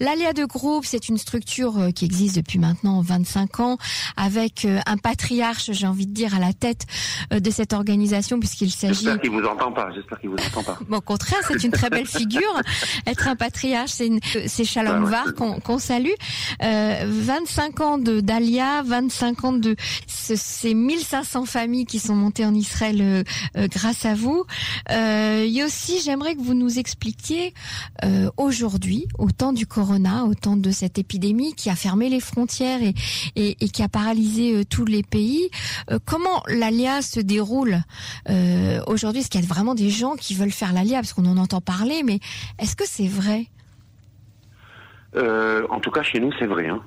L'Alia de groupe, c'est une structure euh, qui existe depuis maintenant 25 ans, avec euh, un patriarche, j'ai envie de dire, à la tête euh, de cette organisation, puisqu'il s'agit. J'espère qu'il vous entend pas. J'espère qu'il vous entend pas. Bon, au contraire, c'est une très belle figure. Être un patriarche, c'est une... c'est Shalom Ouais, Var qu'on qu'on salue. Euh, 25 ans de d'Alia, 25 ans de ce- ces 1500 familles qui sont montées en Israël euh, euh, grâce à vous. Euh, Yossi, j'aimerais que vous nous expliquiez euh, aujourd'hui, au temps du corona, au temps de cette épidémie qui a fermé les frontières et, et, et qui a paralysé euh, tous les pays, euh, comment l'ALIA se déroule euh, aujourd'hui? Est-ce qu'il y a vraiment des gens qui veulent faire l'ALIA Parce qu'on en entend parler, mais est-ce que c'est vrai? En tout cas, chez nous, c'est vrai. Hein.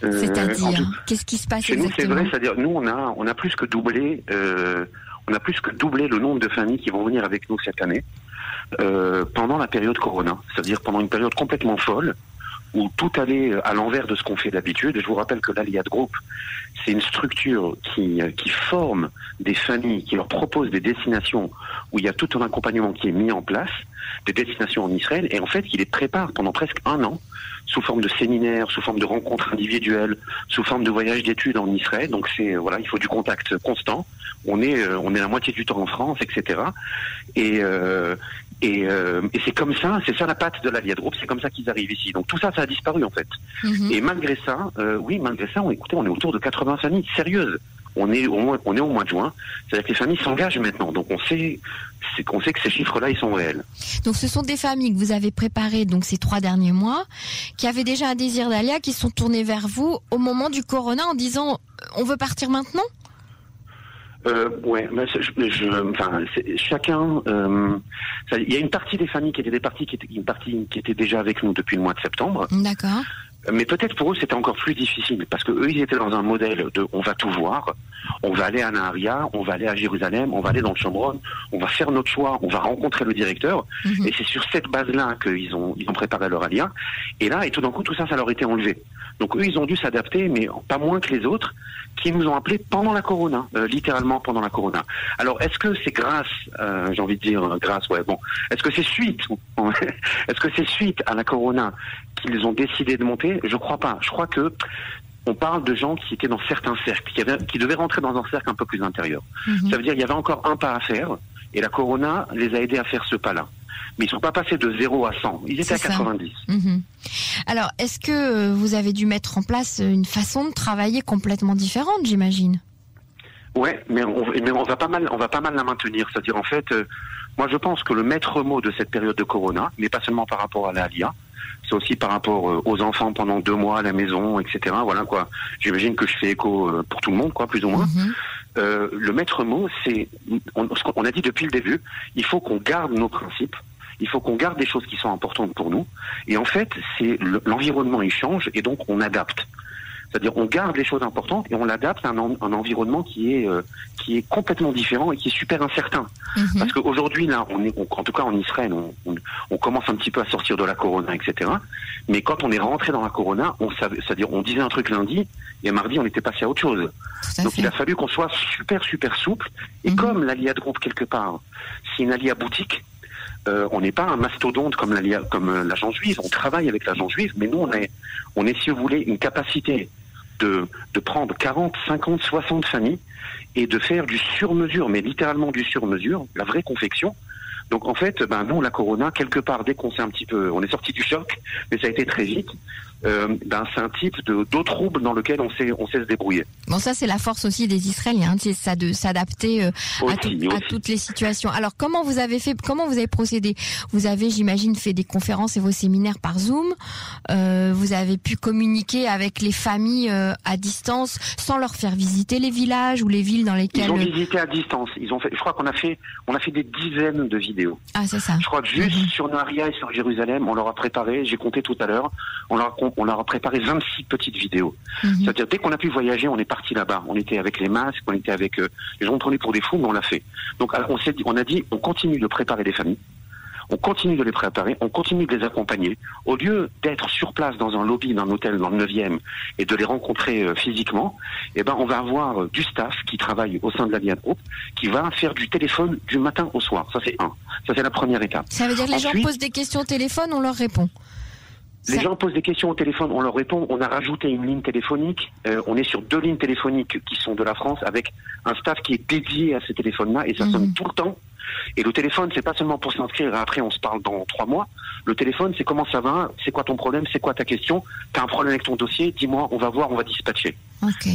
C'est-à-dire, qu'est-ce qui se passe Chez nous, c'est vrai, c'est-à-dire nous, on a, on a plus que doublé, euh, on a plus que doublé le nombre de familles qui vont venir avec nous cette année euh, pendant la période Corona, c'est-à-dire pendant une période complètement folle où tout allait à l'envers de ce qu'on fait d'habitude. Je vous rappelle que l'Aliad Group, c'est une structure qui, euh, qui forme des familles, qui leur propose des destinations où il y a tout un accompagnement qui est mis en place, des destinations en Israël, et en fait, qui les prépare pendant presque un an sous forme de séminaires, sous forme de rencontres individuelles, sous forme de voyages d'études en Israël. Donc c'est euh, voilà, il faut du contact constant. On est euh, on est la moitié du temps en France, etc. Et euh, et, euh, et c'est comme ça, c'est ça la patte de la Group, c'est comme ça qu'ils arrivent ici. Donc tout ça, ça a disparu en fait. Mhm. Et malgré ça, euh, oui, malgré ça, on, écoutez, on est autour de 80 familles sérieuses. On est au mois, on est au mois de juin. C'est-à-dire que les familles s'engagent maintenant. Donc on sait, c'est qu'on sait que ces chiffres-là, ils sont réels. Donc ce sont des familles que vous avez préparées donc ces trois derniers mois, qui avaient déjà un désir d'Alia, qui sont tournées vers vous au moment du corona en disant on veut partir maintenant? Euh, ouais, mais je, je- enfin, c'est- chacun. euh, ça- Il y a une partie des familles qui étaient des parties qui étaient une partie qui était déjà avec nous depuis le mois de septembre. D'accord. Mais peut-être pour eux c'était encore plus difficile parce que eux ils étaient dans un modèle de on va tout voir, on va aller à Naharia, on va aller à Jérusalem, on va aller dans le Chambron, on va faire notre choix, on va rencontrer le directeur Mhm. et c'est sur cette base-là qu'ils ont ils ont préparé leur alia et là et tout d'un coup tout ça ça leur était enlevé. Donc eux ils ont dû s'adapter mais pas moins que les autres qui nous ont appelés pendant la corona, euh, littéralement pendant la corona. Alors est-ce que c'est grâce euh, j'ai envie de dire euh, grâce ouais bon, est-ce que c'est suite est-ce que c'est suite à la corona qu'ils ont décidé de monter? Je crois pas. Je crois que on parle de gens qui étaient dans certains cercles, qui, avaient- qui devaient rentrer dans un cercle un peu plus intérieur. Mhm. Ça veut dire qu'il y avait encore un pas à faire, et la Corona les a aidés à faire ce pas-là. Mais ils sont pas passés de 0 à 100, ils étaient à ça. 90. Mhm. Alors, est-ce que euh, vous avez dû mettre en place une façon de travailler complètement différente, j'imagine? Ouais, mais on, mais on va pas mal, on va pas mal la maintenir. C'est-à-dire en fait, euh, moi je pense que le maître mot de cette période de Corona, mais pas seulement par rapport à la LIA, c'est aussi par rapport euh, aux enfants pendant deux mois à la maison, etc. Voilà quoi. J'imagine que je fais écho euh, pour tout le monde, quoi, plus ou moins. Mhm. Euh, le maître mot, c'est on, ce qu'on a dit depuis le début. Il faut qu'on garde nos principes. Il faut qu'on garde des choses qui sont importantes pour nous. Et en fait, c'est le- l'environnement il change et donc on adapte. C'est-à-dire on garde les choses importantes et on l'adapte à un, en- un environnement qui est euh, qui est complètement différent et qui est super incertain. Mhm. Parce qu'aujourd'hui là, on est on- en tout cas en Israël, on, on- on commence un petit peu à sortir de la corona, etc. Mais quand on est rentré dans la corona, on savait, c'est-à-dire on disait un truc lundi et mardi on était passé à autre chose. À Donc fait. il a fallu qu'on soit super super souple. Et Mhm. comme l'Alia de groupe quelque part, c'est une Alia boutique. Euh, on n'est pas un mastodonte comme euh, l'agence juive. On travaille avec l'agence juive, mais nous on est, on si vous voulez une capacité de, de prendre 40, 50, 60 familles et de faire du sur-mesure, mais littéralement du sur-mesure, la vraie confection. Donc en fait, ben nous la Corona quelque part dès qu'on s'est un petit peu, on est sorti du choc, mais ça a été très vite. Euh, ben c'est un type de d'eau trouble dans lequel on sait on sait se débrouiller. Bon, ça, c'est la force aussi des Israéliens, c'est ça de s'adapter euh, à, tout- toutes les situations. Alors, comment vous avez fait, comment vous avez procédé? Vous avez, j'imagine, fait des conférences et vos séminaires par Zoom. Euh, vous avez pu communiquer avec les familles euh, à distance sans leur faire visiter les villages ou les villes dans lesquelles. Ils ont visité à distance. Ils ont fait, je crois qu'on a fait, on a fait des dizaines de vidéos. Ah, c'est ça. Je crois que juste Mhm. sur Naria et sur Jérusalem, on leur a préparé, j'ai compté tout à l'heure, on leur, a, on leur a préparé 26 petites vidéos. Mhm. C'est-à-dire, dès qu'on a pu voyager, on est parti là-bas. On était avec les masques, on était avec, euh, les gens prenaient pour des fous, mais on l'a fait. Donc, alors, on s'est dit, on a dit, on continue de préparer les familles. On continue de les préparer, on continue de les accompagner. Au lieu d'être sur place dans un lobby d'un hôtel dans le 9e et de les rencontrer euh, physiquement, eh ben, on va avoir euh, du staff qui travaille au sein de la Liane Group, qui va faire du téléphone du matin au soir. Ça, c'est un. Ça, c'est la première étape. Ça veut dire que les gens posent des questions au téléphone, on leur répond. Les gens posent des questions au téléphone, on leur répond. On a rajouté une ligne téléphonique. Euh, on est sur deux lignes téléphoniques qui sont de la France avec un staff qui est dédié à ces téléphones-là et ça Mhm. sonne tout le temps. Et le téléphone, c'est pas seulement pour s'inscrire et après on se parle dans trois mois. Le téléphone, c'est comment ça va, c'est quoi ton problème, c'est quoi ta question, t'as un problème avec ton dossier, dis-moi, on va voir, on va dispatcher.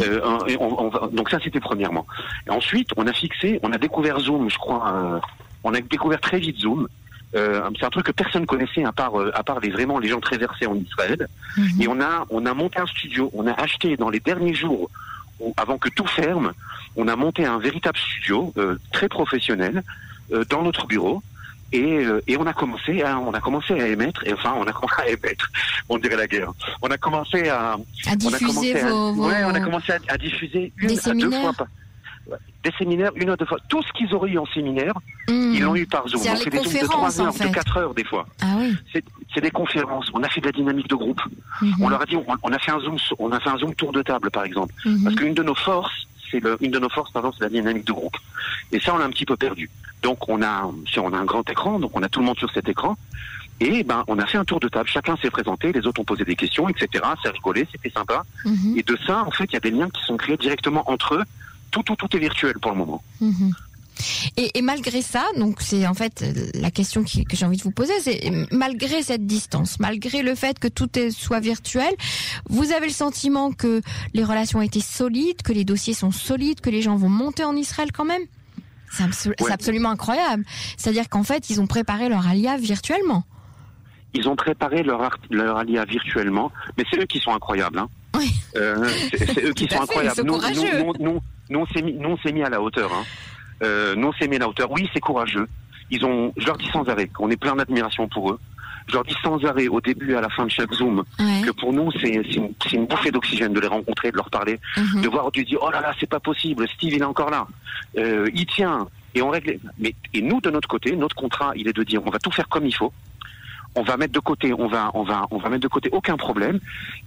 Euh, on- on va- donc ça, c'était premièrement. Et ensuite, on a fixé, on a découvert Zoom, je crois, euh, on a découvert très vite Zoom. Euh, c'est un truc que personne connaissait à part, euh, à part les vraiment les gens très versés en Israël. Mhm. Et on a, on a monté un studio, on a acheté dans les derniers jours, où- avant que tout ferme, on a monté un véritable studio euh, très professionnel euh, dans notre bureau. Et, euh, et on a commencé à on a commencé à émettre et enfin on a commencé à émettre on dirait la guerre on a commencé à À on a diffuser commencé à, vos, vos- ouais, on a commencé à, à diffuser une à deux fois par des séminaires une à deux fois tout ce qu'ils auraient eu en séminaire Mhm. ils l'ont eu par Zoom on fait des zooms de conférences, 3 heures en fait. de 4 heures des fois Ah oui. c'est des conférences on a fait de la dynamique de groupe Mhm. on leur a dit, on, on a fait un zoom, on a fait un zoom tour de table, par exemple. Mhm. Parce qu'une de nos forces, c'est une de nos forces, pardon, c'est la dynamique de groupe. Et ça, on l'a un petit peu perdu. Donc, on a, on a un grand écran, donc on a tout le monde sur cet écran. Et ben, on a fait un tour de table. Chacun s'est présenté, les autres ont posé des questions, etc. Ça rigolé, c'était sympa. Mhm. Et de ça, en fait, il y a des liens qui sont créés directement entre eux. Tout, tout, tout est virtuel pour le moment. Mhm. Et, et malgré ça, donc c'est en fait la question qui- que j'ai envie de vous poser, c'est malgré cette distance, malgré le fait que tout est, soit virtuel, vous avez le sentiment que les relations ont été solides, que les dossiers sont solides, que les gens vont monter en Israël quand même? C'est Ouais. absolument incroyable. C'est-à-dire qu'en fait, ils ont préparé leur alia virtuellement. Ils ont préparé leur, leur alia virtuellement, mais c'est eux qui sont incroyables. Hein. Oui. Euh, c'est eux qui sont incroyables. sont Nous, nous, nous, nous, on s'est mis, à la hauteur. Hein. Euh, nous, on s'est mis à la hauteur. Oui, c'est courageux. Ils ont, je leur dis sans arrêt qu'on est plein d'admiration pour eux. Je leur dis sans arrêt, au début et à la fin de chaque Zoom, Ouais. que pour nous, c'est c'est une, une bouffée d'oxygène de les rencontrer, de leur parler, Mhm. de voir Dieu dire oh là là c'est pas possible Steve il est encore là Euh, il tient et on règle mais et nous de notre côté notre contrat il est de dire on va tout faire comme il faut on va mettre de côté on va on va on va mettre de côté aucun problème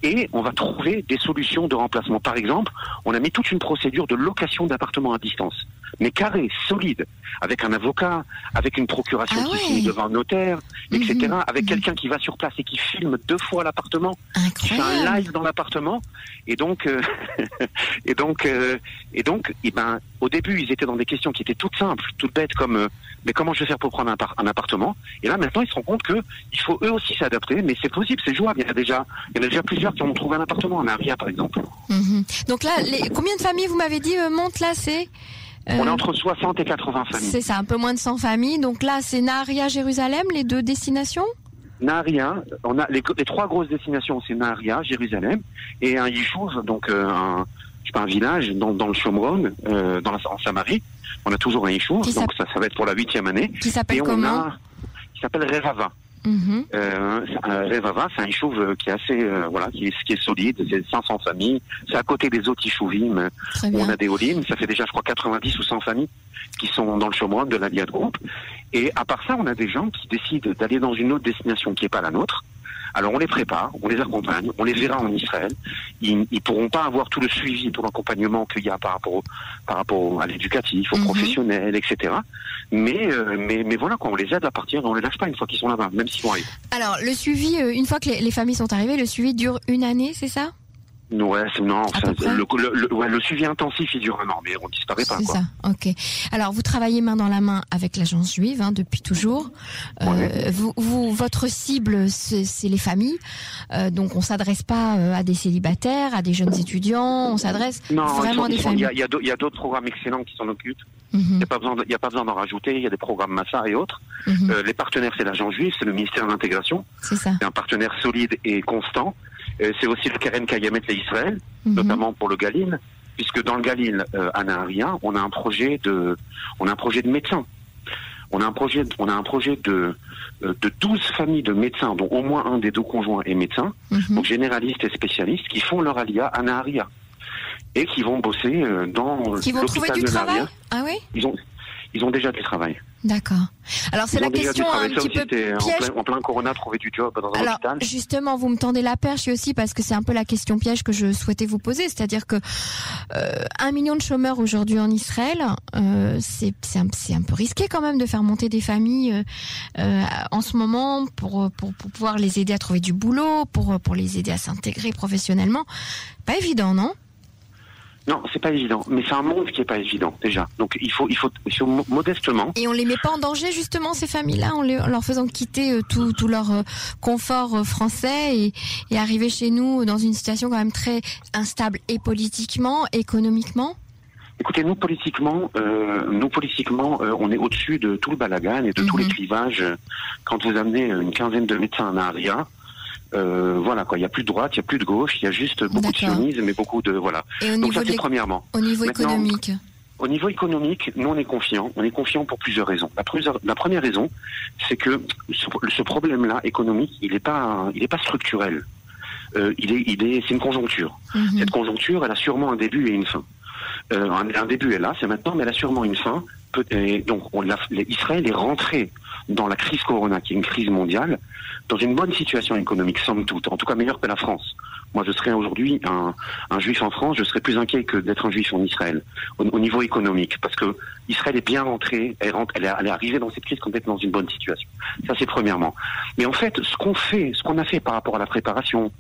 et on va trouver des solutions de remplacement. Par exemple on a mis toute une procédure de location d'appartements à distance mais carré solide avec un avocat avec une procuration Ah qui ouais. signe devant un notaire etc Mhm. avec Mhm. quelqu'un qui va sur place et qui filme deux fois l'appartement qui fait un live dans l'appartement et donc euh, et donc euh, et donc et ben au début ils étaient dans des questions qui étaient toutes simples toutes bêtes comme euh, mais comment je vais faire pour prendre un, par- un appartement? Et là maintenant ils se rendent compte que il faut eux aussi s'adapter mais c'est possible c'est jouable il y en a déjà il y en a déjà plusieurs qui ont trouvé un appartement en Aria par exemple Mhm. Donc là, les, combien de familles vous m'avez dit montent là C'est? On est entre 60 et 80 familles C'est ça, un peu moins de 100 familles. Donc là, c'est Naharia, Jérusalem, les deux destinations? Naharia, on a les, les trois grosses destinations, c'est Naharia, Jérusalem, et un Yishuv, donc euh, un, je sais pas, un village dans, dans le Shomron, euh, dans la, en Samarie. On a toujours un Yishuv, donc ça, ça va être pour la huitième année. qui on comment? a, qui s'appelle Revava. Mhm. Euh, c'est un- Revava, c'est un Yishuv euh, qui est assez, euh, voilà, qui est, qui est solide, c'est 500 familles. C'est à côté des autres Très où on a des Olim, ça fait déjà, je crois, 90 ou 100 familles qui sont dans le Shomron de la Group. Et à part ça, on a des gens qui décident d'aller dans une autre destination qui n'est pas la nôtre. Alors on les prépare, on les accompagne, on les verra en Israël. Ils ne pourront pas avoir tout le suivi, tout l'accompagnement qu'il y a par rapport, au- par rapport au- à l'éducatif, au Mhm. professionnel, etc. Mais, euh, mais, mais voilà, quoi, on les aide à partir, on les lâche pas une fois qu'ils sont là-bas, même s'ils vont arriver. Alors, le suivi, euh, une fois que les, les familles sont arrivées, le suivi dure une année, c'est ça? Ouais, c'est, non, ça- le, le- le- ouais, le suivi intensif, il dure un an, mais on disparaît pas. C'est ça, ok. Alors, vous travaillez main dans la main avec l'agence juive hein, depuis toujours. Euh, Ouais. vous, vous, votre cible, c'est les familles. Euh, donc, on s'adresse pas euh, à des célibataires, à des jeunes étudiants. On s'adresse vraiment à des familles. il y a d'autres programmes excellents qui s'en occupent. Mhm, Il n'y a pas besoin, a pas d'en rajouter. Il y a des programmes Massa et autres. mhm, Euh, les partenaires, c'est l'agence juive, c'est le ministère de l'intégration. c'est ça. C'est un partenaire solide et constant. Euh, c'est aussi le Keren Kayamet Israël, Mhm, notamment pour le Galil, puisque dans le Galil, euh, à Naharia, on a un projet de, on a un projet de médecins. On a un projet, on a un projet de, euh, de 12 familles de médecins, dont au moins un des deux conjoints est médecin, mhm. donc généralistes et spécialistes, qui font leur alia à Naharia et qui vont bosser dans Qui vont trouver du travail? Ah oui? Ils ont, ils ont déjà du travail. D'accord. Alors c'est la question un petit peu piège. En plein, en plein, corona, trouver du job dans un Alors, hôpital. Justement, vous me tendez la perche aussi parce que c'est un peu la question piège que je souhaitais vous poser, c'est-à-dire que euh, un million de chômeurs aujourd'hui en Israël, euh, c'est un, un, peu risqué quand même de faire monter des familles euh, en ce moment pour, pour, pour pouvoir les aider à trouver du boulot, pour pour les aider à s'intégrer professionnellement. Pas évident, non? Non, c'est pas évident, mais c'est un monde qui est pas évident déjà. Donc il faut, il faut, il faut modestement. Et on les met pas en danger justement ces familles-là, en, leur faisant quitter euh, tout, tout leur euh, confort euh, français et, et arriver chez nous dans une situation quand même très instable et politiquement, économiquement? Écoutez, nous politiquement, euh, nous politiquement, euh, on est au-dessus de tout le balagan et de tous les clivages. Quand vous amenez une quinzaine de médecins à Aria, euh, voilà quoi, il n'y a plus de droite, il n'y a plus de gauche, il y a juste beaucoup de sionisme mais beaucoup de voilà. Donc ça c'est premièrement. Au niveau économique. Au niveau économique, nous on est confiants. On est confiants pour plusieurs raisons. La, la première raison, c'est que ce, ce problème-là économique, il n'est pas, il est pas structurel. Euh, il est, il est, c'est une conjoncture. Mhm. Cette conjoncture, elle a sûrement un début et une fin. Euh, un, un, début est là, c'est maintenant, mais elle a sûrement une fin. Et donc, on l'a, Israël est rentré dans la crise Corona, qui est une crise mondiale, dans une bonne situation économique, somme toute, en tout cas meilleure que la France. Moi, je serais aujourd'hui un, juif en France, je serais plus inquiet que d'être un juif en Israël, au, au, niveau économique, parce que Israël est bien rentré, elle, est, arrivée dans cette crise complètement dans une bonne situation. Ça, c'est premièrement. Mais en fait, ce qu'on fait, ce qu'on a fait par rapport à la préparation,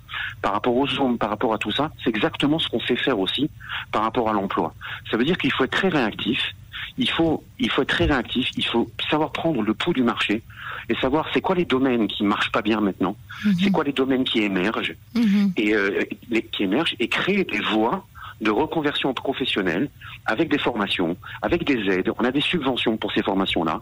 par rapport aux zones, par rapport à tout ça, c'est exactement ce qu'on sait faire aussi par rapport à l'emploi. Ça veut dire qu'il faut être très réactif, il faut, il faut être très réactif, il faut savoir prendre le pouls du marché et savoir c'est quoi les domaines qui marchent pas bien maintenant, Mhm. c'est quoi les domaines qui émergent Mhm. et euh, les, qui émergent et créer des voies de reconversion professionnelle avec des formations, avec des aides. On a des subventions pour ces formations-là.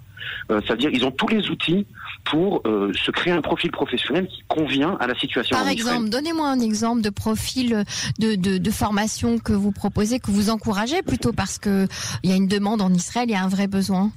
Euh, C'est-à-dire ils ont tous les outils pour euh, se créer un profil professionnel qui convient à la situation. Par exemple, donnez-moi un exemple de profil de, de, de, formation que vous proposez, que vous encouragez plutôt parce que il y a une demande en Israël, il y a un vrai besoin.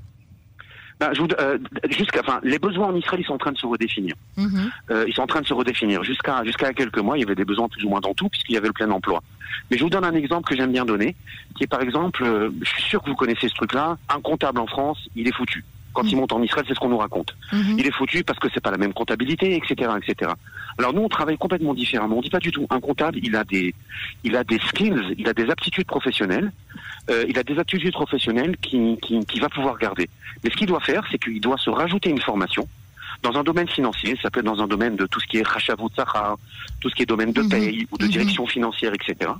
Ben, je vous, euh, jusqu'à, enfin, les besoins en Israël, ils sont en train de se redéfinir. Mmh. Euh, ils sont en train de se redéfinir. Jusqu'à jusqu'à quelques mois, il y avait des besoins plus ou moins dans tout, puisqu'il y avait le plein emploi. Mais je vous donne un exemple que j'aime bien donner, qui est par exemple, euh, je suis sûr que vous connaissez ce truc-là, un comptable en France, il est foutu. Quand mmh. il monte en Israël, c'est ce qu'on nous raconte. Mmh. Il est foutu parce que c'est pas la même comptabilité, etc., etc. Alors nous, on travaille complètement différemment. On dit pas du tout. Un comptable, il a des, il a des skills, il a des aptitudes professionnelles. Euh, il a des aptitudes professionnelles qui, qui, qui va pouvoir garder. Mais ce qu'il doit faire, c'est qu'il doit se rajouter une formation dans un domaine financier, ça peut être dans un domaine de tout ce qui est Khashavut Sahara, tout ce qui est domaine de paye mmh. ou de mmh. direction financière, etc.,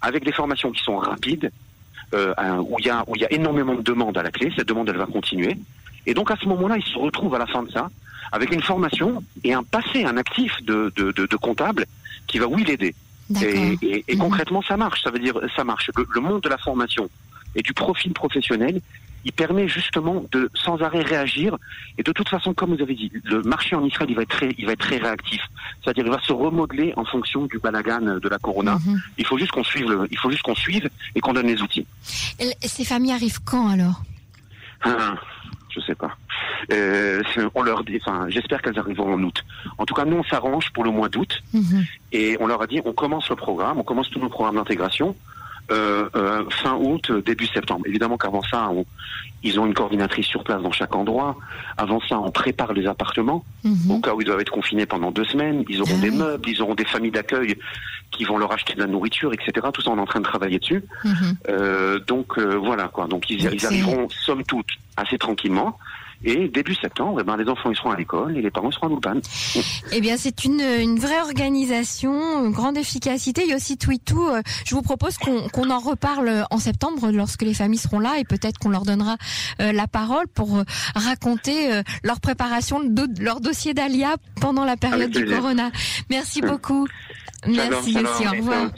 avec des formations qui sont rapides, euh, où il y a où il y a énormément de demandes à la clé. Cette demande, elle va continuer. Et donc à ce moment-là, il se retrouve à la fin de ça avec une formation et un passé, un actif de, de, de, de comptable qui va oui l'aider. Et, et, et mmh. concrètement, ça marche. Ça veut dire, ça marche. Le, le, monde de la formation et du profil professionnel, il permet justement de sans arrêt réagir. Et de toute façon, comme vous avez dit, le marché en Israël, il va être très, il va être très réactif. C'est-à-dire, il va se remodeler en fonction du balagan de la corona. Mmh. Il faut juste qu'on suive, le, il faut juste qu'on suive et qu'on donne les outils. Et ces familles arrivent quand alors? Ah, Je sais pas. Euh, on leur dit, enfin, j'espère qu'elles arriveront en août. En tout cas, nous, on s'arrange pour le mois d'août mmh. et on leur a dit, on commence le programme, on commence tous nos programmes d'intégration. Euh, euh, fin août, début septembre. Évidemment qu'avant ça, on, ils ont une coordinatrice sur place dans chaque endroit. Avant ça, on prépare les appartements mmh. au cas où ils doivent être confinés pendant deux semaines. Ils auront ah, des oui. meubles, ils auront des familles d'accueil qui vont leur acheter de la nourriture, etc. Tout ça, on est en train de travailler dessus. Mmh. Euh, donc voilà quoi. Donc ils, ils arriveront somme toute assez tranquillement. Et début septembre, eh ben, les enfants ils seront à l'école et les parents seront à l'Ulpan. Eh bien, c'est une, une vraie organisation, une grande efficacité. Il y a aussi Twitou. Je vous propose qu'on qu en reparle en septembre lorsque les familles seront là et peut-être qu'on leur donnera euh, la parole pour euh, raconter euh, leur préparation, do leur dossier d'Alia pendant la période du Corona. Merci beaucoup. Merci aussi. Au revoir.